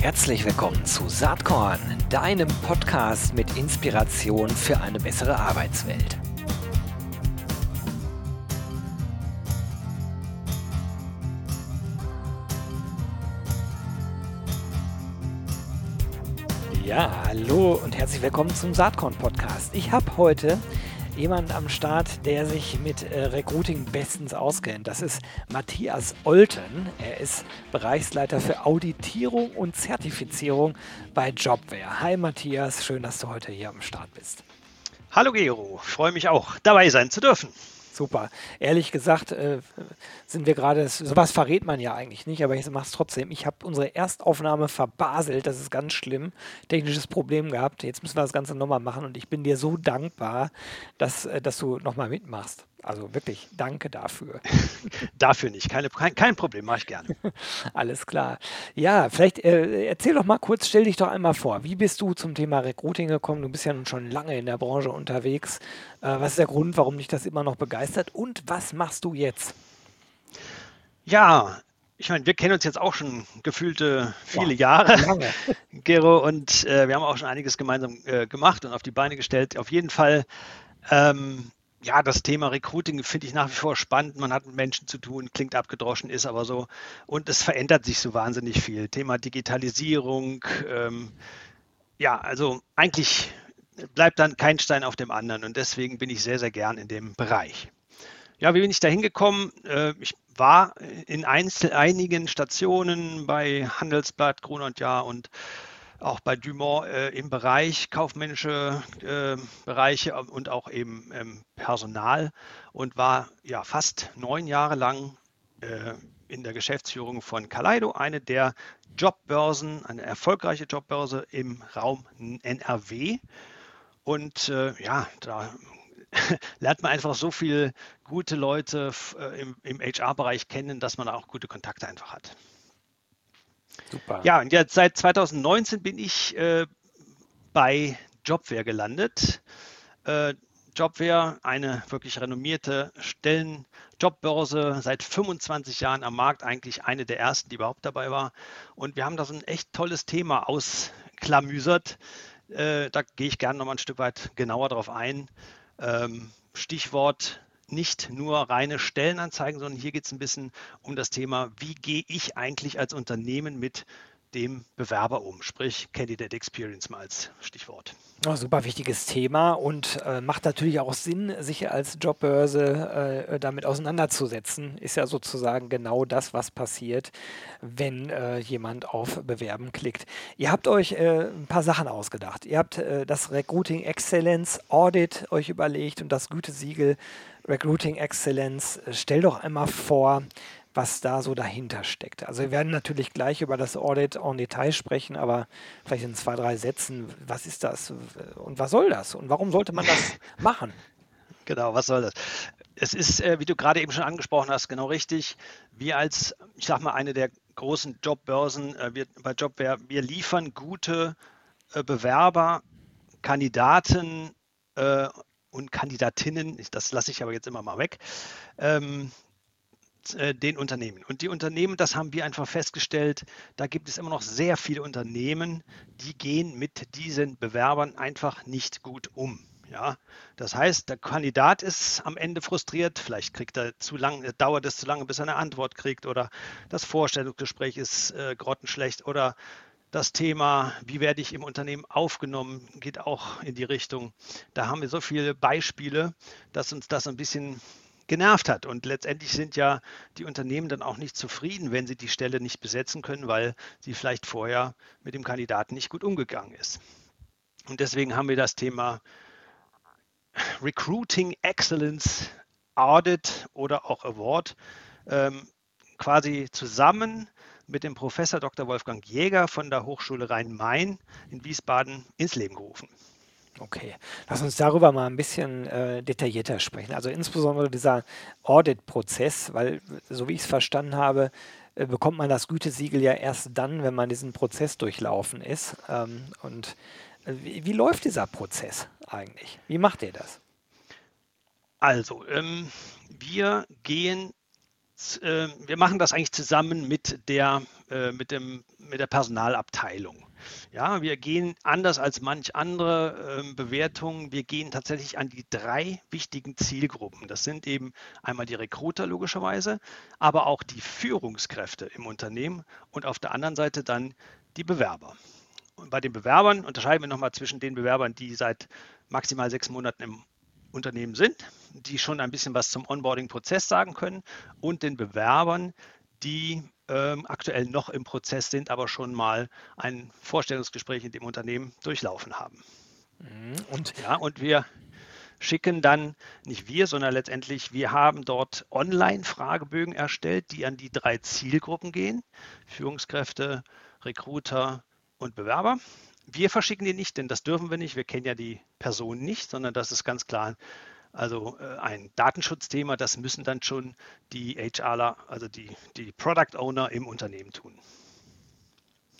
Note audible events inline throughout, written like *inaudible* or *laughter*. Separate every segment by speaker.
Speaker 1: Herzlich willkommen zu Saatkorn, deinem Podcast mit Inspiration für eine bessere Arbeitswelt. Ja, hallo und herzlich willkommen zum Saatkorn Podcast. Ich habe heute jemanden am Start, der sich mit äh, Recruiting bestens auskennt. Das ist Matthias Olten. Er ist Bereichsleiter für Auditierung und Zertifizierung bei Jobware. Hi Matthias, schön, dass du heute hier am Start bist.
Speaker 2: Hallo Gero, freue mich auch dabei sein zu dürfen.
Speaker 1: Super. Ehrlich gesagt äh, sind wir gerade, sowas verrät man ja eigentlich nicht, aber ich mache es trotzdem. Ich habe unsere Erstaufnahme verbaselt, das ist ganz schlimm. Technisches Problem gehabt. Jetzt müssen wir das Ganze nochmal machen und ich bin dir so dankbar, dass, äh, dass du nochmal mitmachst. Also wirklich, danke dafür. *laughs*
Speaker 2: dafür nicht, Keine, kein, kein Problem, mache ich gerne. *laughs*
Speaker 1: Alles klar. Ja, vielleicht äh, erzähl doch mal kurz, stell dich doch einmal vor. Wie bist du zum Thema Recruiting gekommen? Du bist ja nun schon lange in der Branche unterwegs. Äh, was ist der Grund, warum dich das immer noch begeistert? Und was machst du jetzt?
Speaker 2: Ja, ich meine, wir kennen uns jetzt auch schon gefühlte viele wow, Jahre, lange. *laughs* Gero, und äh, wir haben auch schon einiges gemeinsam äh, gemacht und auf die Beine gestellt. Auf jeden Fall ähm, ja, das Thema Recruiting finde ich nach wie vor spannend. Man hat mit Menschen zu tun, klingt abgedroschen, ist aber so. Und es verändert sich so wahnsinnig viel. Thema Digitalisierung. Ähm, ja, also eigentlich bleibt dann kein Stein auf dem anderen. Und deswegen bin ich sehr, sehr gern in dem Bereich. Ja, wie bin ich da hingekommen? Äh, ich war in einigen Stationen bei Handelsblatt, Grun und Jahr und auch bei Dumont äh, im Bereich kaufmännische äh, Bereiche und auch eben ähm, Personal und war ja fast neun Jahre lang äh, in der Geschäftsführung von Kaleido, eine der Jobbörsen, eine erfolgreiche Jobbörse im Raum NRW. Und äh, ja, da *laughs* lernt man einfach so viele gute Leute äh, im, im HR-Bereich kennen, dass man auch gute Kontakte einfach hat. Super. Ja, und jetzt seit 2019 bin ich äh, bei Jobware gelandet. Äh, Jobware, eine wirklich renommierte Stellen, Jobbörse, seit 25 Jahren am Markt, eigentlich eine der ersten, die überhaupt dabei war. Und wir haben da so ein echt tolles Thema ausklamüsert. Äh, da gehe ich gerne noch mal ein Stück weit genauer drauf ein. Ähm, Stichwort nicht nur reine Stellenanzeigen, sondern hier geht es ein bisschen um das Thema, wie gehe ich eigentlich als Unternehmen mit dem Bewerber um, sprich Candidate Experience mal als Stichwort.
Speaker 1: Oh, super wichtiges Thema und äh, macht natürlich auch Sinn, sich als Jobbörse äh, damit auseinanderzusetzen. Ist ja sozusagen genau das, was passiert, wenn äh, jemand auf Bewerben klickt. Ihr habt euch äh, ein paar Sachen ausgedacht. Ihr habt äh, das Recruiting Excellence Audit euch überlegt und das Gütesiegel Recruiting Excellence. Stell doch einmal vor, was da so dahinter steckt. Also wir werden natürlich gleich über das Audit en Detail sprechen, aber vielleicht in zwei, drei Sätzen, was ist das und was soll das und warum sollte man das *laughs* machen?
Speaker 2: Genau, was soll das? Es ist, äh, wie du gerade eben schon angesprochen hast, genau richtig. Wir als, ich sag mal, eine der großen Jobbörsen, äh, wir, bei Jobware, wir liefern gute äh, Bewerber, Kandidaten und Kandidatinnen, das lasse ich aber jetzt immer mal weg, ähm, äh, den Unternehmen. Und die Unternehmen, das haben wir einfach festgestellt, da gibt es immer noch sehr viele Unternehmen, die gehen mit diesen Bewerbern einfach nicht gut um. Ja, das heißt, der Kandidat ist am Ende frustriert, vielleicht kriegt er zu lange, dauert es zu lange, bis er eine Antwort kriegt oder das Vorstellungsgespräch ist äh, grottenschlecht oder das Thema, wie werde ich im Unternehmen aufgenommen, geht auch in die Richtung. Da haben wir so viele Beispiele, dass uns das ein bisschen genervt hat. Und letztendlich sind ja die Unternehmen dann auch nicht zufrieden, wenn sie die Stelle nicht besetzen können, weil sie vielleicht vorher mit dem Kandidaten nicht gut umgegangen ist. Und deswegen haben wir das Thema Recruiting Excellence Audit oder auch Award ähm, quasi zusammen mit dem Professor Dr. Wolfgang Jäger von der Hochschule Rhein-Main in Wiesbaden ins Leben gerufen.
Speaker 1: Okay, lass uns darüber mal ein bisschen äh, detaillierter sprechen. Also insbesondere dieser Audit-Prozess, weil so wie ich es verstanden habe, äh, bekommt man das Gütesiegel ja erst dann, wenn man diesen Prozess durchlaufen ist. Ähm, und äh, wie, wie, läuft dieser Prozess eigentlich? Wie macht ihr das?
Speaker 2: Also, ähm, wir gehen, wir machen das eigentlich zusammen mit der äh, mit, dem, mit der Personalabteilung. Ja, wir gehen anders als manch andere äh, Bewertungen. Wir gehen tatsächlich an die drei wichtigen Zielgruppen. Das sind eben einmal die Recruiter logischerweise, aber auch die Führungskräfte im Unternehmen und auf der anderen Seite dann die Bewerber. Und bei den Bewerbern unterscheiden wir nochmal zwischen den Bewerbern, die seit maximal sechs Monaten im Unternehmen sind, die schon ein bisschen was zum Onboarding-Prozess sagen können und den Bewerbern, die ähm, aktuell noch im Prozess sind, aber schon mal ein Vorstellungsgespräch in dem Unternehmen durchlaufen haben. Mhm. Und, ja, und wir schicken dann, nicht wir, sondern letztendlich, wir haben dort Online-Fragebögen erstellt, die an die drei Zielgruppen gehen, Führungskräfte, Recruiter und Bewerber. Wir verschicken die nicht, denn das dürfen wir nicht. Wir kennen ja die Person nicht, sondern das ist ganz klar also äh, ein Datenschutzthema. Das müssen dann schon die HRler, also die, die Product Owner im Unternehmen tun.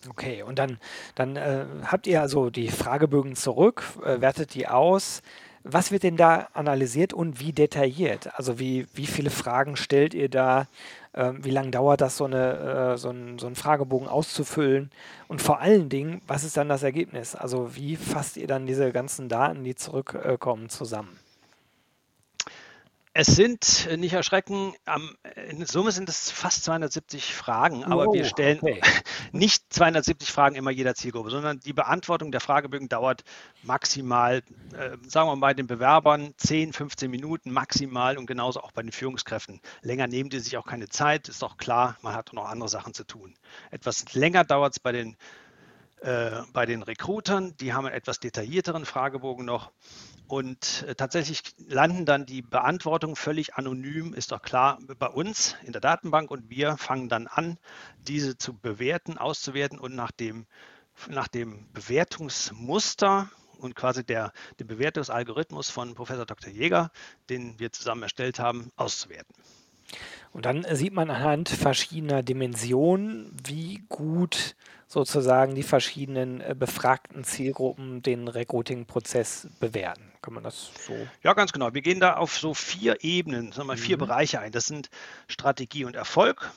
Speaker 1: Okay, und dann, dann äh, habt ihr also die Fragebögen zurück, äh, wertet die aus. Was wird denn da analysiert und wie detailliert? Also wie, wie viele Fragen stellt ihr da? Ähm, wie lange dauert das, so, eine, äh, so, ein, so einen Fragebogen auszufüllen? Und vor allen Dingen, was ist dann das Ergebnis? Also wie fasst ihr dann diese ganzen Daten, die zurückkommen, zusammen?
Speaker 2: Es sind, äh, nicht erschrecken, in Summe sind es fast 270 Fragen, aber wow, wir stellen okay. *laughs* nicht 270 Fragen immer jeder Zielgruppe, sondern die Beantwortung der Fragebögen dauert maximal, äh, sagen wir mal bei den Bewerbern 10, 15 Minuten maximal und genauso auch bei den Führungskräften. Länger nehmen die sich auch keine Zeit, ist doch klar, man hat noch andere Sachen zu tun. Etwas länger dauert es bei den äh, bei den Recruitern, die haben einen etwas detaillierteren Fragebogen noch. Und äh, tatsächlich landen dann die Beantwortungen völlig anonym, ist doch klar, bei uns in der Datenbank und wir fangen dann an, diese zu bewerten, auszuwerten und nach dem, nach dem Bewertungsmuster und quasi der, dem Bewertungsalgorithmus von Professor Dr. Jäger, den wir zusammen erstellt haben, auszuwerten.
Speaker 1: Und dann sieht man anhand verschiedener Dimensionen, wie gut sozusagen die verschiedenen äh, befragten Zielgruppen den Recruiting-Prozess bewerten. Kann man das so?
Speaker 2: Ja, ganz genau. Wir gehen da auf so vier Ebenen, sagen wir mal, vier mhm. Bereiche ein. Das sind Strategie und Erfolg,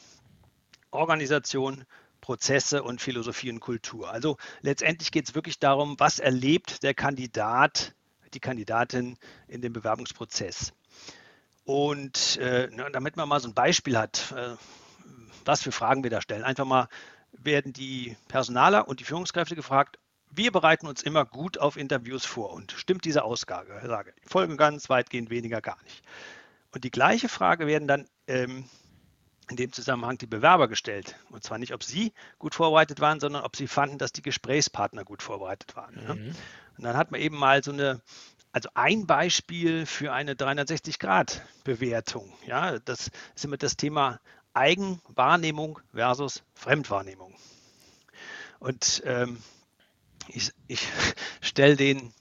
Speaker 2: Organisation, Prozesse und Philosophie und Kultur. Also letztendlich geht es wirklich darum, was erlebt der Kandidat, die Kandidatin in dem Bewerbungsprozess. Und äh, damit man mal so ein Beispiel hat, äh, was für Fragen wir da stellen, einfach mal werden die Personaler und die Führungskräfte gefragt, wir bereiten uns immer gut auf Interviews vor und stimmt diese Aussage? Sage, folgen ganz, weitgehend weniger gar nicht. Und die gleiche Frage werden dann ähm, in dem Zusammenhang die Bewerber gestellt. Und zwar nicht, ob sie gut vorbereitet waren, sondern ob sie fanden, dass die Gesprächspartner gut vorbereitet waren. Mhm. Ne? Und dann hat man eben mal so eine, also ein Beispiel für eine 360-Grad-Bewertung. Ja, das ist immer das Thema Eigenwahrnehmung versus Fremdwahrnehmung. Und ähm, ich, ich *laughs* stelle den,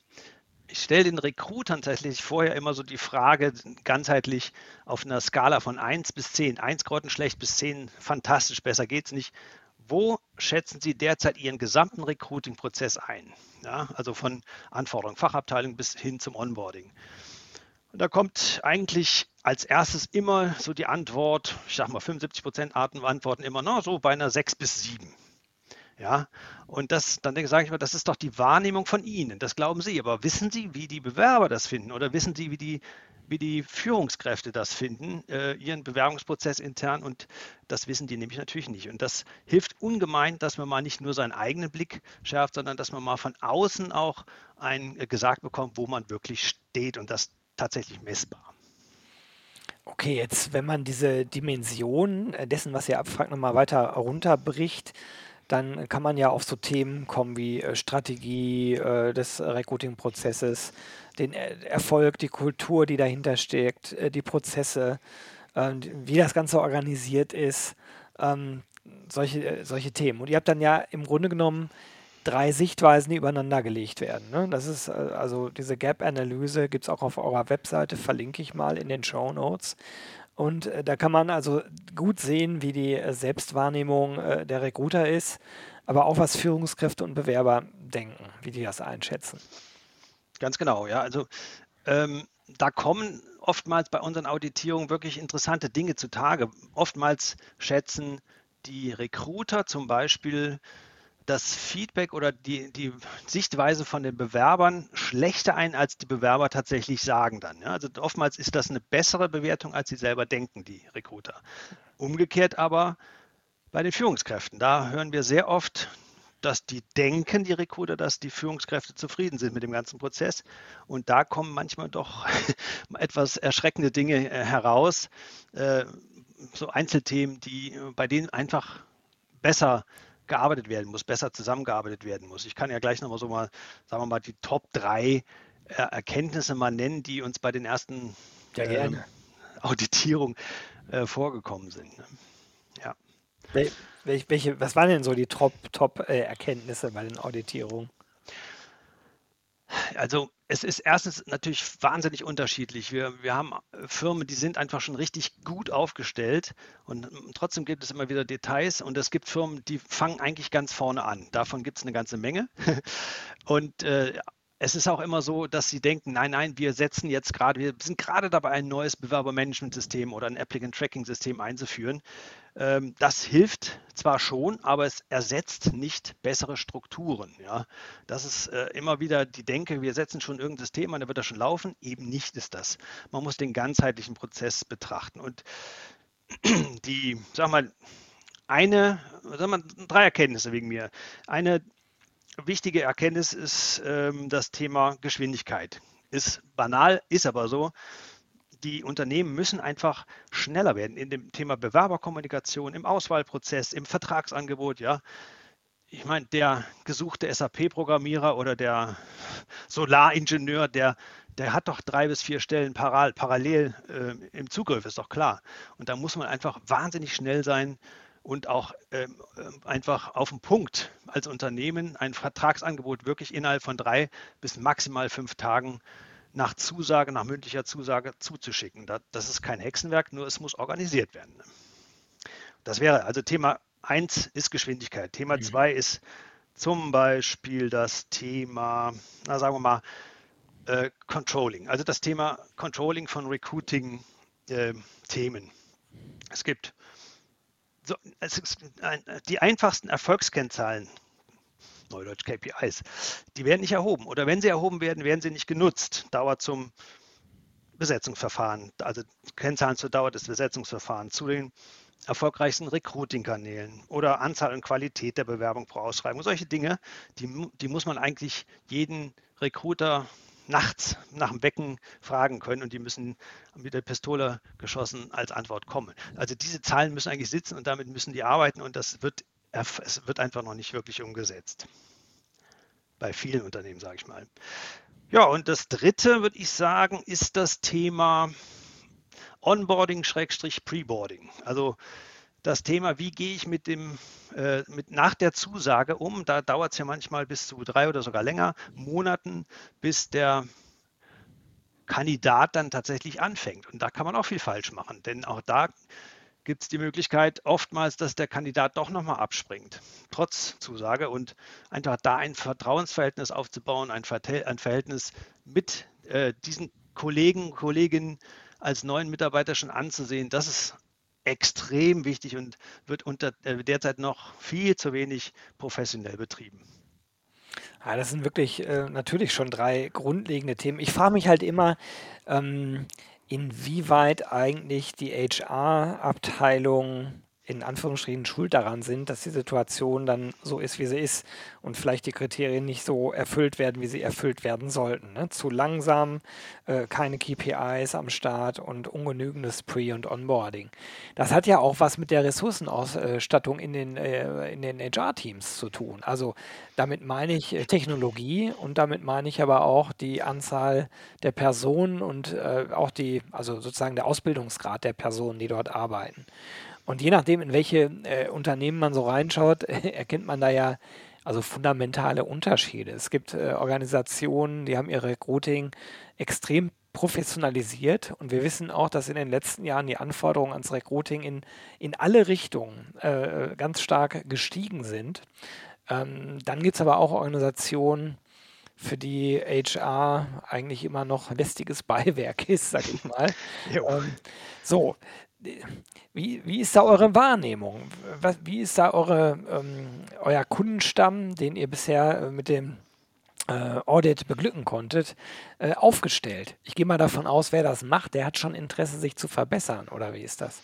Speaker 2: ich stelle den Rekrutern tatsächlich vorher immer so die Frage, ganzheitlich auf einer Skala von 1 bis 10, 1 grottenschlecht bis 10 fantastisch, besser geht es nicht. Wo schätzen Sie derzeit Ihren gesamten Recruiting-Prozess ein? Ja, also von Anforderungen, Fachabteilung bis hin zum Onboarding. Und da kommt eigentlich als erstes immer so die Antwort, ich sage mal 75 Prozent Arten antworten immer, na, so bei einer 6 bis 7. Ja, und das, dann sage ich mal, das ist doch die Wahrnehmung von Ihnen. Das glauben Sie. Aber wissen Sie, wie die Bewerber das finden? Oder wissen Sie, wie die, wie die Führungskräfte das finden, äh, ihren Bewerbungsprozess intern? Und das wissen die nämlich natürlich nicht. Und das hilft ungemein, dass man mal nicht nur seinen eigenen Blick schärft, sondern dass man mal von außen auch ein äh, gesagt bekommt, wo man wirklich steht und das tatsächlich messbar.
Speaker 1: Okay, jetzt, wenn man diese Dimension äh, dessen, was ihr abfragt, nochmal weiter runterbricht, dann kann man ja auf so Themen kommen wie äh, Strategie äh, des Recruiting-Prozesses, den Erfolg, die Kultur, die dahinter steckt, äh, die Prozesse, ähm, wie das Ganze organisiert ist, ähm, solche, solche Themen. Und ihr habt dann ja im Grunde genommen drei Sichtweisen, die übereinander gelegt werden. Ne? Das ist also diese Gap-Analyse, gibt es auch auf eurer Webseite, verlinke ich mal in den Show Notes. Und äh, da kann man also gut sehen, wie die äh, Selbstwahrnehmung äh, der Recruiter ist, aber auch was Führungskräfte und Bewerber denken, wie die das einschätzen.
Speaker 2: Ganz genau, ja. Also ähm, da kommen oftmals bei unseren Auditierungen wirklich interessante Dinge zutage. Oftmals schätzen die Recruiter zum Beispiel das Feedback oder die, die Sichtweise von den Bewerbern schlechter ein, als die Bewerber tatsächlich sagen dann. Ja? Also oftmals ist das eine bessere Bewertung, als sie selber denken, die Recruiter. Umgekehrt aber bei den Führungskräften. Da hören wir sehr oft, dass die denken, die Recruiter, dass die Führungskräfte zufrieden sind mit dem ganzen Prozess. Und da kommen manchmal doch *laughs* etwas erschreckende Dinge äh, heraus. Äh, so Einzelthemen, die bei denen einfach besser gearbeitet werden muss, besser zusammengearbeitet werden muss. Ich kann ja gleich nochmal so mal, sagen wir mal, die Top 3 Erkenntnisse mal nennen, die uns bei den ersten ja, äh, Auditierungen äh, vorgekommen sind. Ne?
Speaker 1: Ja. Wel welche, was waren denn so die Top-Erkenntnisse Top, äh, bei den Auditierungen?
Speaker 2: Also es ist erstens natürlich wahnsinnig unterschiedlich. Wir, wir haben Firmen, die sind einfach schon richtig gut aufgestellt und trotzdem gibt es immer wieder Details und es gibt Firmen, die fangen eigentlich ganz vorne an. Davon gibt es eine ganze Menge. *laughs* Und äh, es ist auch immer so, dass sie denken, nein, nein, wir setzen jetzt gerade, wir sind gerade dabei, ein neues Bewerbermanagementsystem oder ein Applicant Tracking System einzuführen. Ähm, das hilft zwar schon, aber es ersetzt nicht bessere Strukturen. Ja? Das ist äh, immer wieder die Denke, wir setzen schon irgendein System an, dann wird das schon laufen. Eben nicht ist das. Man muss den ganzheitlichen Prozess betrachten. Und die, sag mal, eine, sag mal, drei Erkenntnisse wegen mir. Eine wichtige Erkenntnis ist ähm, das Thema Geschwindigkeit. Ist banal, ist aber so. Die Unternehmen müssen einfach schneller werden in dem Thema Bewerberkommunikation, im Auswahlprozess, im Vertragsangebot. Ja, ich meine, der gesuchte SAP-Programmierer oder der Solaringenieur, der, der hat doch drei bis vier Stellen parallel, parallel äh, im Zugriff, ist doch klar. Und da muss man einfach wahnsinnig schnell sein, und auch ähm, äh, einfach auf den Punkt als Unternehmen ein Vertragsangebot wirklich innerhalb von drei bis maximal fünf Tagen nach Zusage, nach mündlicher Zusage zuzuschicken. Das ist kein Hexenwerk, nur es muss organisiert werden. Das wäre also Thema 1 ist Geschwindigkeit. Thema 2 mhm. ist zum Beispiel das Thema, na sagen wir mal, äh, Controlling, also das Thema Controlling von Recruiting-Themen. Äh, es gibt so, ein, die einfachsten Erfolgskennzahlen, Neudeutsch KPIs, die werden nicht erhoben. Oder wenn sie erhoben werden, werden sie nicht genutzt. Dauer zum Besetzungsverfahren, also Kennzahlen zur Dauer des Besetzungsverfahrens, zu den erfolgreichsten Recruiting-Kanälen oder Anzahl und Qualität der Bewerbung pro Ausschreibung. Solche Dinge, die, die muss man eigentlich jeden Recruiter nachts nach dem Wecken fragen können und die müssen mit der Pistole geschossen als Antwort kommen. Also diese Zahlen müssen eigentlich sitzen und damit müssen die arbeiten und das wird, es wird einfach noch nicht wirklich umgesetzt. Bei vielen Unternehmen, sage ich mal. Ja, und das dritte, würde ich sagen, ist das Thema Onboarding-Preboarding. Also das Thema, wie gehe ich mit dem, äh, mit nach der Zusage um, da dauert es ja manchmal bis zu drei oder sogar länger Monaten, bis der Kandidat dann tatsächlich anfängt. Und da kann man auch viel falsch machen, denn auch da gibt es die Möglichkeit oftmals, dass der Kandidat doch nochmal abspringt, trotz Zusage und einfach da ein Vertrauensverhältnis aufzubauen, ein, Verhältnis mit äh, diesen Kollegen, Kolleginnen als neuen Mitarbeiter schon anzusehen, das ist extrem wichtig und wird unter äh, derzeit noch viel zu wenig professionell betrieben.
Speaker 1: Ja, das sind wirklich äh, natürlich schon drei grundlegende Themen. Ich frage mich halt immer, ähm, inwieweit eigentlich die HR-Abteilung in Anführungsstrichen schuld daran sind, dass die Situation dann so ist, wie sie ist und vielleicht die Kriterien nicht so erfüllt werden, wie sie erfüllt werden sollten. Ne? Zu langsam, äh, keine KPIs am Start und ungenügendes Pre- und Onboarding. Das hat ja auch was mit der Ressourcenausstattung in den, äh, in den HR-Teams zu tun. Also damit meine ich äh, Technologie und damit meine ich aber auch die Anzahl der Personen und äh, auch die, also sozusagen der Ausbildungsgrad der Personen, die dort arbeiten. Und je nachdem, in welche äh, Unternehmen man so reinschaut, *laughs* erkennt man da ja also fundamentale Unterschiede. Es gibt äh, Organisationen, die haben ihr Recruiting extrem professionalisiert und wir wissen auch, dass in den letzten Jahren die Anforderungen ans Recruiting in, in alle Richtungen äh, ganz stark gestiegen sind. Ähm, dann gibt es aber auch Organisationen, für die HR eigentlich immer noch lästiges *laughs* Beiwerk ist, sag ich mal. ähm, so, wie, wie ist da eure Wahrnehmung? Was, wie ist da eure, ähm, euer Kundenstamm, den ihr bisher äh, mit dem äh, Audit beglücken konntet, äh, aufgestellt? Ich gehe mal davon aus, wer das macht, der hat schon Interesse, sich zu verbessern, oder wie ist das?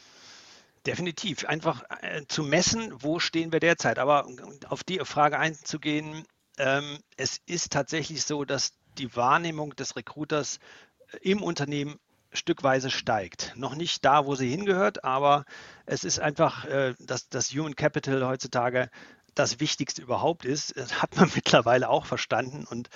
Speaker 2: Definitiv. Einfach äh, zu messen, wo stehen wir derzeit. Aber auf die Frage einzugehen, ähm, es ist tatsächlich so, dass die Wahrnehmung des Recruiters im Unternehmen stückweise steigt. Noch nicht da, wo sie hingehört, aber es ist einfach, äh, dass das Human Capital heutzutage das Wichtigste überhaupt ist. Das hat man *laughs* mittlerweile auch verstanden und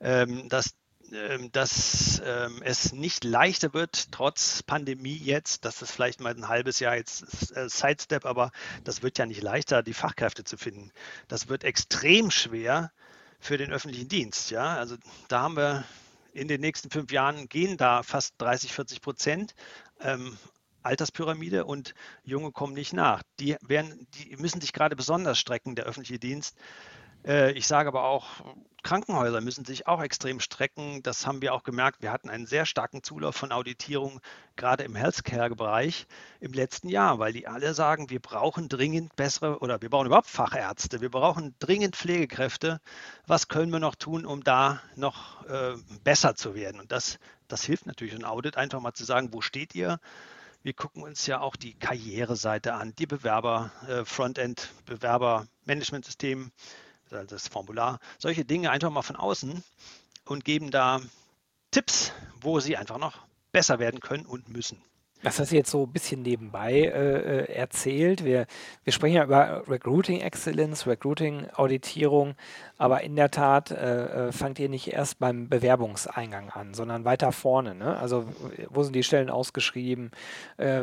Speaker 2: ähm, dass, ähm, dass ähm, es nicht leichter wird, trotz Pandemie jetzt, dass das vielleicht mal ein halbes Jahr jetzt äh, Sidestep, aber das wird ja nicht leichter, die Fachkräfte zu finden. Das wird extrem schwer für den öffentlichen Dienst. Ja, also da haben wir in den nächsten fünf Jahren gehen da fast 30, 40 Prozent. Ähm, Alterspyramide und Junge kommen nicht nach. Die, werden, die müssen sich gerade besonders strecken, der öffentliche Dienst, ich sage aber auch, Krankenhäuser müssen sich auch extrem strecken. Das haben wir auch gemerkt. Wir hatten einen sehr starken Zulauf von Auditierung, gerade im Healthcare-Bereich im letzten Jahr, weil die alle sagen, wir brauchen dringend bessere oder wir brauchen überhaupt Fachärzte, wir brauchen dringend Pflegekräfte. Was können wir noch tun, um da noch äh, besser zu werden? Und das, das hilft natürlich ein Audit, einfach mal zu sagen, wo steht ihr? Wir gucken uns ja auch die Karriereseite an, die Bewerber, äh, Frontend, Bewerber-Management-System das Formular, solche Dinge einfach mal von außen und geben da Tipps, wo sie einfach noch besser werden können und müssen.
Speaker 1: Das hast du jetzt so ein bisschen nebenbei äh, äh, erzählt. Wir, wir sprechen ja über Recruiting Excellence, Recruiting Auditierung, aber in der Tat äh, äh, fangt ihr nicht erst beim Bewerbungseingang an, sondern weiter vorne. Ne? Also wo sind die Stellen ausgeschrieben? Äh,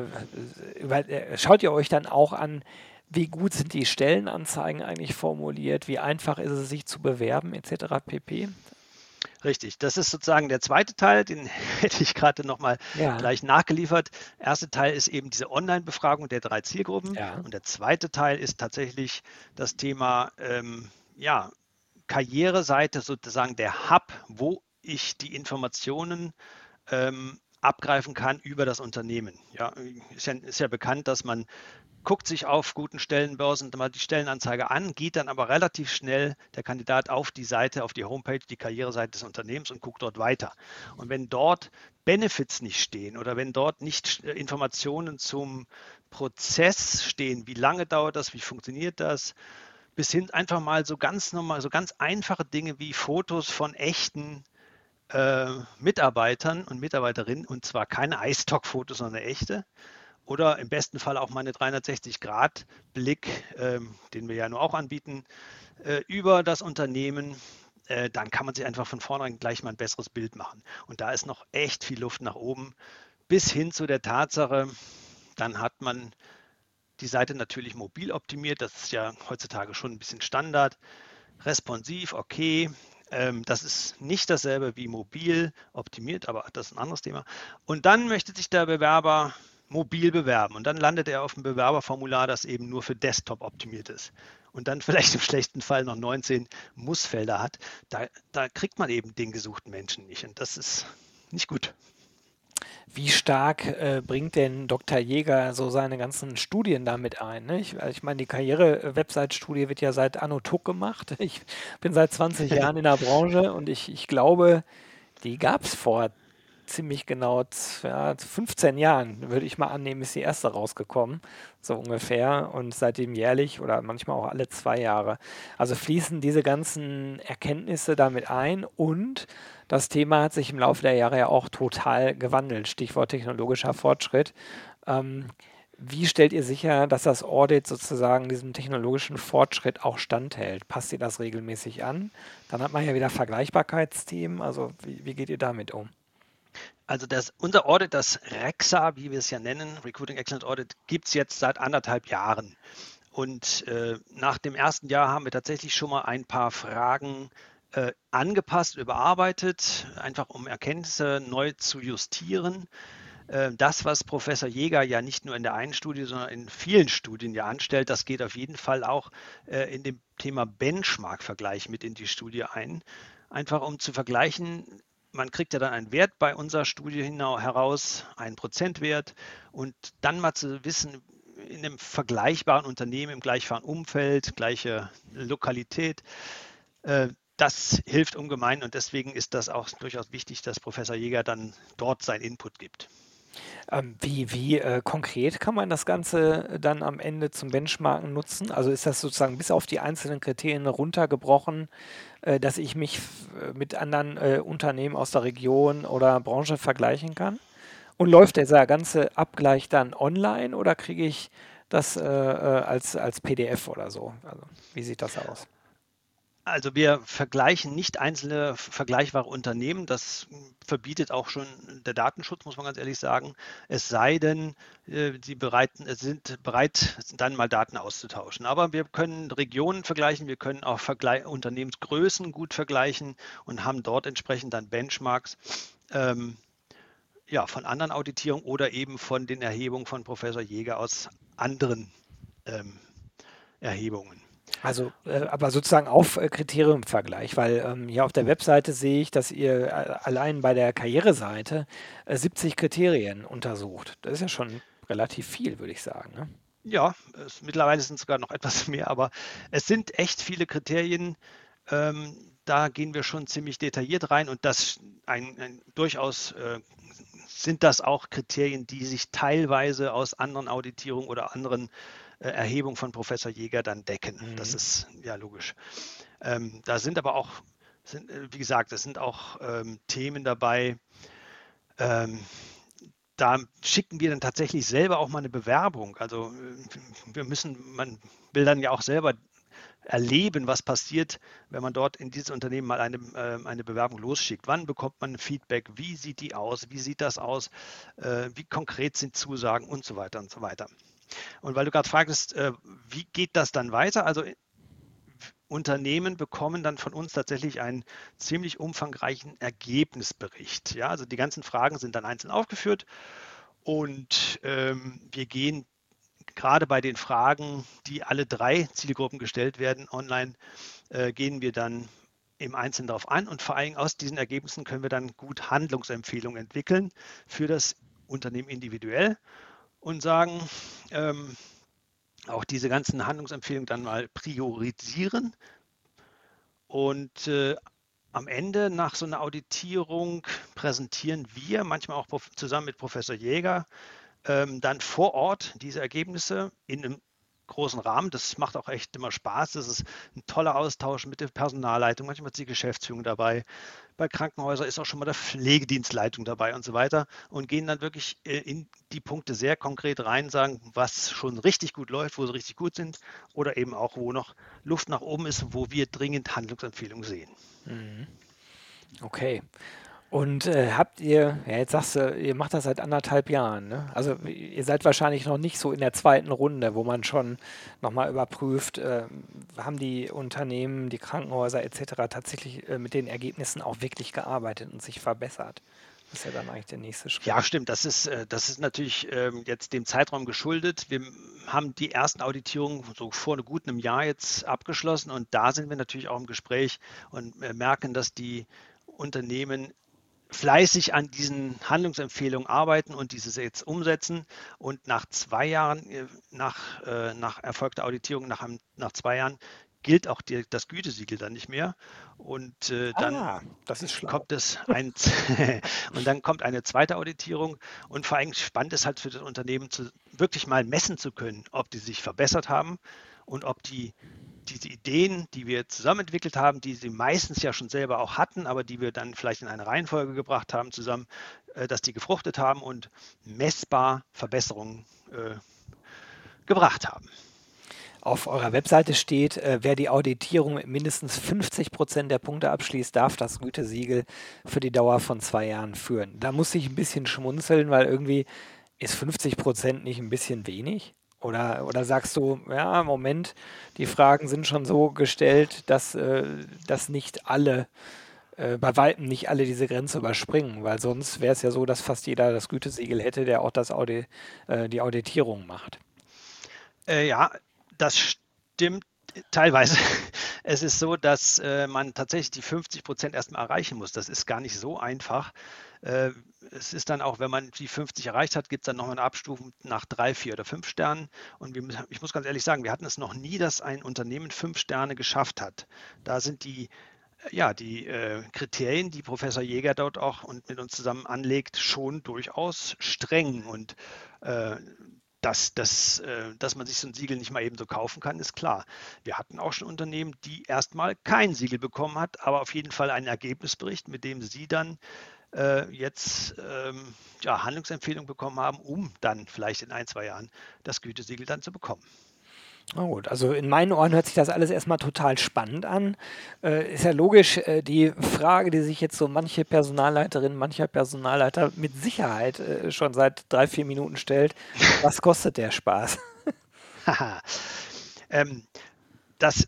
Speaker 1: über, äh, schaut ihr euch dann auch an, wie gut sind die Stellenanzeigen eigentlich formuliert, wie einfach ist es sich zu bewerben etc. pp.
Speaker 2: Richtig, das ist sozusagen der zweite Teil, den *laughs* hätte ich gerade nochmal ja. gleich nachgeliefert. Der erste Teil ist eben diese Online-Befragung der drei Zielgruppen ja. und der zweite Teil ist tatsächlich das Thema ähm, ja, Karriereseite, sozusagen der Hub, wo ich die Informationen ähm, abgreifen kann über das Unternehmen. Ja, ist ja, ist ja bekannt, dass man guckt sich auf guten Stellenbörsen mal die Stellenanzeige an, geht dann aber relativ schnell der Kandidat auf die Seite, auf die Homepage, die Karriereseite des Unternehmens und guckt dort weiter. Und wenn dort Benefits nicht stehen oder wenn dort nicht äh, Informationen zum Prozess stehen, wie lange dauert das, wie funktioniert das, bis hin einfach mal so ganz normal, so ganz einfache Dinge wie Fotos von echten äh, Mitarbeitern und Mitarbeiterinnen und zwar keine iStock-Fotos, sondern echte oder im besten Fall auch mal eine 360-Grad-Blick, ähm, den wir ja nur auch anbieten, äh, über das Unternehmen. Äh, dann kann man sich einfach von vornherein gleich mal ein besseres Bild machen. Und da ist noch echt viel Luft nach oben, bis hin zu der Tatsache, dann hat man die Seite natürlich mobil optimiert. Das ist ja heutzutage schon ein bisschen Standard. Responsiv, okay. Ähm, das ist nicht dasselbe wie mobil optimiert, aber das ist ein anderes Thema. Und dann möchte sich der Bewerber mobil bewerben. Und dann landet er auf einem Bewerberformular, das eben nur für Desktop optimiert ist. Und dann *laughs* vielleicht im schlechten Fall noch 19 Mussfelder hat. Da, da kriegt man eben den gesuchten Menschen nicht. Und das ist nicht gut.
Speaker 1: Wie stark äh, bringt denn Dr. Jäger so seine ganzen Studien damit ein? Ne? Ich, also ich meine, die Karriere-Website-Studie wird ja seit Anno Tuck gemacht. *laughs* Ich bin seit 20 *laughs* Jahren in der Branche und ich, ich glaube, die gab es vor ziemlich genau ja, 15 Jahren, würde ich mal annehmen, ist die erste rausgekommen, so ungefähr. Und seitdem jährlich oder manchmal auch alle zwei Jahre. Also fließen diese ganzen Erkenntnisse damit ein und das Thema hat sich im Laufe der Jahre ja auch total gewandelt. Stichwort technologischer Fortschritt. Ähm, wie stellt ihr sicher, dass das Audit sozusagen diesem technologischen Fortschritt auch standhält? Passt ihr das regelmäßig an? Dann hat man ja wieder Vergleichbarkeitsthemen. Also wie, wie geht ihr damit um?
Speaker 2: Also das, unser Audit, das REXA, wie wir es ja nennen, Recruiting Excellence Audit, gibt es jetzt seit anderthalb Jahren. Und äh, nach dem ersten Jahr haben wir tatsächlich schon mal ein paar Fragen äh, angepasst, überarbeitet, einfach um Erkenntnisse neu zu justieren. Äh, das, was Professor Jäger ja nicht nur in der einen Studie, sondern in vielen Studien ja anstellt, das geht auf jeden Fall auch äh, in dem Thema Benchmark-Vergleich mit in die Studie ein. Einfach um zu vergleichen, man kriegt ja dann einen Wert bei unserer Studie heraus, einen Prozentwert und dann mal zu wissen, in einem vergleichbaren Unternehmen, im gleichbaren Umfeld, gleiche Lokalität, äh, das hilft ungemein und deswegen ist das auch durchaus wichtig, dass Professor Jäger dann dort seinen Input gibt.
Speaker 1: Ähm, wie wie äh, konkret kann man das Ganze dann am Ende zum Benchmarken nutzen? Also ist das sozusagen bis auf die einzelnen Kriterien runtergebrochen, äh, dass ich mich äh, mit anderen äh, Unternehmen aus der Region oder Branche vergleichen kann? Und läuft dieser ganze Abgleich dann online oder kriege ich das äh, äh, als, als PDF oder so? Also, wie sieht das aus?
Speaker 2: Also wir vergleichen nicht einzelne vergleichbare Unternehmen. Das verbietet auch schon der Datenschutz, muss man ganz ehrlich sagen. Es sei denn, äh, sie bereiten, sind bereit, dann mal Daten auszutauschen. Aber wir können Regionen vergleichen, wir können auch Vergleich Unternehmensgrößen gut vergleichen und haben dort entsprechend dann Benchmarks. Ähm, ja, von anderen Auditierungen oder eben von den Erhebungen von Professor Jäger aus anderen ähm, Erhebungen.
Speaker 1: Also, äh, aber sozusagen auf äh, Kriteriumvergleich, weil ähm, hier auf der Webseite sehe ich, dass ihr äh, allein bei der Karriereseite äh, 70 Kriterien untersucht. Das ist ja schon relativ viel, würde ich sagen. Ne?
Speaker 2: Ja, es, mittlerweile sind es sogar noch *laughs* etwas mehr, aber es sind echt viele Kriterien. Ähm, da gehen wir schon ziemlich detailliert rein und das ein, ein durchaus äh, sind das auch Kriterien, die sich teilweise aus anderen Auditierungen oder anderen äh, Erhebungen von Professor Jäger dann decken. Mhm. Das ist ja logisch. Ähm, da sind aber auch, sind, äh, wie gesagt, es sind auch ähm, Themen dabei. Ähm, da schicken wir dann tatsächlich selber auch mal eine Bewerbung. Also äh, wir müssen, man will dann ja auch selber erleben, was passiert, wenn man dort in dieses Unternehmen mal eine, äh, eine Bewerbung losschickt. Wann bekommt man Feedback? Wie sieht die aus? Wie sieht das aus? Äh, wie konkret sind Zusagen und so weiter und so weiter. Und weil du gerade fragst, äh, wie geht das dann weiter? Also Unternehmen bekommen dann von uns tatsächlich einen ziemlich umfangreichen Ergebnisbericht. Ja, also die ganzen Fragen sind dann einzeln aufgeführt und ähm, wir gehen gerade bei den Fragen, die alle drei Zielgruppen gestellt werden, online, äh, gehen wir dann im Einzelnen darauf ein und vor allem aus diesen Ergebnissen können wir dann gut Handlungsempfehlungen entwickeln für das Unternehmen individuell und sagen, ähm, auch diese ganzen Handlungsempfehlungen dann mal priorisieren. Und äh, am Ende nach so einer Auditierung präsentieren wir, manchmal auch zusammen mit Professor Jäger, ähm, dann vor Ort diese Ergebnisse in einem großen Rahmen. Das macht auch echt immer Spaß. Das ist ein toller Austausch mit der Personalleitung. Manchmal ist die Geschäftsführung dabei. Bei Krankenhäusern ist auch schon mal der Pflegedienstleitung dabei und so weiter und gehen dann wirklich äh, in die Punkte sehr konkret rein, sagen, was schon richtig gut läuft, wo sie richtig gut sind oder eben auch, wo noch Luft nach oben ist, wo wir dringend Handlungsempfehlungen sehen. Mhm.
Speaker 1: Okay. Und äh, habt ihr, ja, jetzt sagst du, ihr macht das seit anderthalb Jahren, ne? Also ihr seid wahrscheinlich noch nicht so in der zweiten Runde, wo man schon nochmal überprüft, äh, haben die Unternehmen, die Krankenhäuser etc. tatsächlich äh, mit den Ergebnissen auch wirklich gearbeitet und sich verbessert. Das ist ja dann eigentlich der nächste Schritt.
Speaker 2: Ja, stimmt. Das ist, äh, das ist natürlich ähm, jetzt dem Zeitraum geschuldet. Wir haben die ersten Auditierungen so vor gut einem Jahr jetzt abgeschlossen und da sind wir natürlich auch im Gespräch und äh, merken, dass die Unternehmen fleißig an diesen Handlungsempfehlungen arbeiten und diese jetzt umsetzen. Und nach zwei Jahren, äh, nach, äh, nach erfolgter Auditierung, nach, nach zwei Jahren, gilt auch die, das Gütesiegel dann nicht mehr. Und äh, dann ah, kommt es ein *laughs* und dann kommt eine zweite Auditierung. Und vor allem spannend ist halt für das Unternehmen zu, wirklich mal messen zu können, ob die sich verbessert haben und ob die diese Ideen, die wir zusammen entwickelt haben, die sie meistens ja schon selber auch hatten, aber die wir dann vielleicht in eine Reihenfolge gebracht haben zusammen, äh, dass die gefruchtet haben und messbar Verbesserungen äh, gebracht haben.
Speaker 1: Auf eurer Webseite steht, äh, wer die Auditierung mit mindestens 50 Prozent der Punkte abschließt, darf das Gütesiegel für die Dauer von zwei Jahren führen. Da muss ich ein bisschen schmunzeln, weil irgendwie ist 50 Prozent nicht ein bisschen wenig? Oder, oder sagst du, ja, Moment, die Fragen sind schon so gestellt, dass, äh, dass nicht alle, äh, bei Weitem nicht alle diese Grenze überspringen, weil sonst wäre es ja so, dass fast jeder das Gütesiegel hätte, der auch das Audi, äh, die Auditierung macht.
Speaker 2: Äh, ja, das stimmt teilweise. Es ist so, dass äh, man tatsächlich die 50 Prozent erstmal erreichen muss. Das ist gar nicht so einfach. Äh, es ist dann auch, wenn man die 50 erreicht hat, gibt es dann nochmal eine Abstufung nach drei, vier oder fünf Sternen. Und wir, ich muss ganz ehrlich sagen, wir hatten es noch nie, dass ein Unternehmen fünf Sterne geschafft hat. Da sind die ja, die äh, Kriterien, die Professor Jäger dort auch und mit uns zusammen anlegt, schon durchaus streng. Und äh, dass, dass, äh, dass man sich so ein Siegel nicht mal eben so kaufen kann, ist klar. Wir hatten auch schon Unternehmen, die erstmal kein Siegel bekommen hat, aber auf jeden Fall einen Ergebnisbericht, mit dem sie dann äh, jetzt ähm, ja, Handlungsempfehlungen bekommen haben, um dann vielleicht in ein, zwei Jahren das Gütesiegel dann zu bekommen.
Speaker 1: Na gut, also in meinen Ohren hört sich das alles erstmal total spannend an. Äh, ist ja logisch, äh, die Frage, die sich jetzt so manche Personalleiterin, mancher Personalleiter mit Sicherheit äh, schon seit drei, vier Minuten stellt, *laughs* was kostet der Spaß?
Speaker 2: ähm, das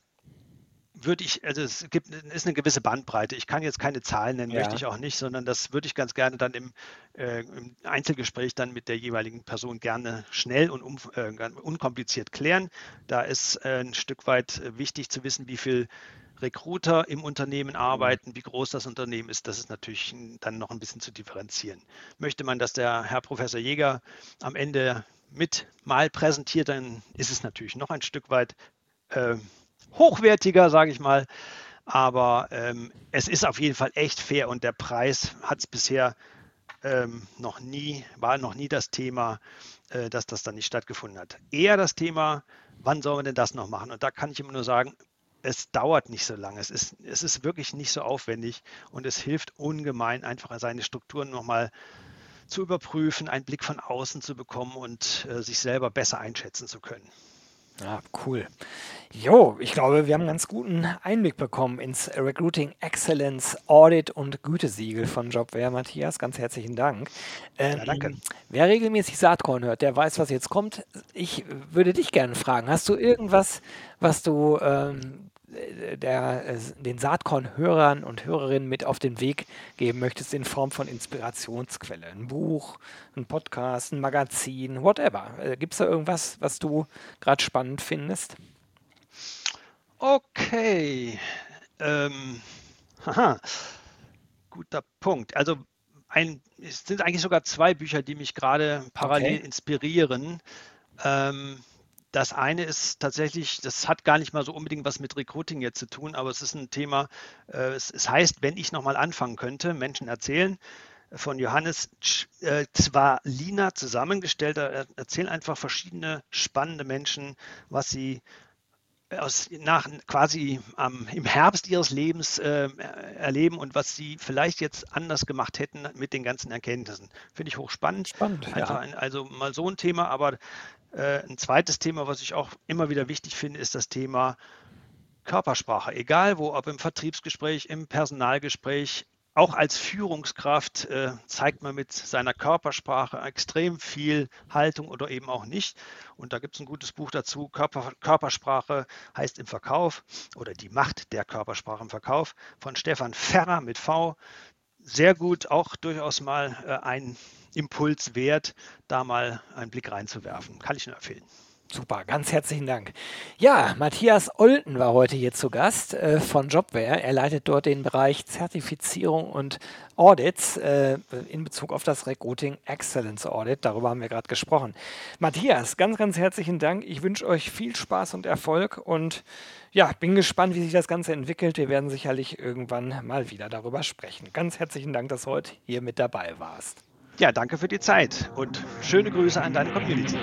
Speaker 2: würde ich, also es gibt, ist eine gewisse Bandbreite. Ich kann jetzt keine Zahlen nennen, ja. möchte ich auch nicht, sondern das würde ich ganz gerne dann im, äh, im Einzelgespräch dann mit der jeweiligen Person gerne schnell und um, äh, unkompliziert klären. Da ist äh, ein Stück weit wichtig zu wissen, wie viel Recruiter im Unternehmen arbeiten, wie groß das Unternehmen ist, das ist natürlich dann noch ein bisschen zu differenzieren. Möchte man, dass der Herr Professor Jäger am Ende mit mal präsentiert, dann ist es natürlich noch ein Stück weit äh, hochwertiger, sage ich mal. Aber ähm, es ist auf jeden Fall echt fair und der Preis hat es bisher ähm, noch nie, war noch nie das Thema, äh, dass das dann nicht stattgefunden hat. Eher das Thema, wann sollen wir denn das noch machen? Und da kann ich immer nur sagen, es dauert nicht so lange. Es ist, es ist wirklich nicht so aufwendig und es hilft ungemein, einfach seine Strukturen nochmal zu überprüfen, einen Blick von außen zu bekommen und äh, sich selber besser einschätzen zu können.
Speaker 1: Ja, cool. Jo, ich glaube, wir haben einen ganz guten Einblick bekommen ins Recruiting Excellence Audit und Gütesiegel von Jobware. Matthias, ganz herzlichen Dank. Ähm, ja, danke. Wer regelmäßig Saatkorn hört, der weiß, was jetzt kommt. Ich würde dich gerne fragen, hast du irgendwas, was du ähm, der, äh, den Saatkorn-Hörern und Hörerinnen mit auf den Weg geben möchtest in Form von Inspirationsquelle? Ein Buch, ein Podcast, ein Magazin, whatever. Äh, Gibt es da irgendwas, was du gerade spannend findest?
Speaker 2: Okay. Ähm, haha. Guter Punkt. Also ein, es sind eigentlich sogar zwei Bücher, die mich gerade parallel okay. inspirieren. Ähm, das eine ist tatsächlich, das hat gar nicht mal so unbedingt was mit Recruiting jetzt zu tun, aber es ist ein Thema, äh, es, es, heißt, wenn ich nochmal anfangen könnte, Menschen erzählen, von Johannes äh, Zwalina zusammengestellt. Er erzählt einfach verschiedene spannende Menschen, was sie aus, nach, quasi ähm, im Herbst ihres Lebens äh, erleben und was sie vielleicht jetzt anders gemacht hätten mit den ganzen Erkenntnissen. Finde ich hochspannend. Spannend, also, ja. ein, also mal so ein Thema, aber äh, ein zweites Thema, was ich auch immer wieder wichtig finde, ist das Thema Körpersprache. Egal wo, ob im Vertriebsgespräch, im Personalgespräch, auch als Führungskraft äh, zeigt man mit seiner Körpersprache extrem viel Haltung oder eben auch nicht. Und da gibt es ein gutes Buch dazu. Körper, Körpersprache heißt im Verkauf oder die Macht der Körpersprache im Verkauf von Stefan Ferrer mit V. Sehr gut, auch durchaus mal äh, ein Impuls wert, da mal einen Blick reinzuwerfen. Kann ich nur empfehlen.
Speaker 1: Super, ganz herzlichen Dank. Ja, Matthias Olten war heute hier zu Gast äh, von Jobware. Er leitet dort den Bereich Zertifizierung und Audits äh, in Bezug auf das Recruiting Excellence Audit. Darüber haben wir gerade gesprochen. Matthias, ganz, ganz herzlichen Dank. Ich wünsche euch viel Spaß und Erfolg und ja, bin gespannt, wie sich das Ganze entwickelt. Wir werden sicherlich irgendwann mal wieder darüber sprechen. Ganz herzlichen Dank, dass du heute hier mit dabei warst.
Speaker 2: Ja, danke für die Zeit und schöne Grüße an deine Community.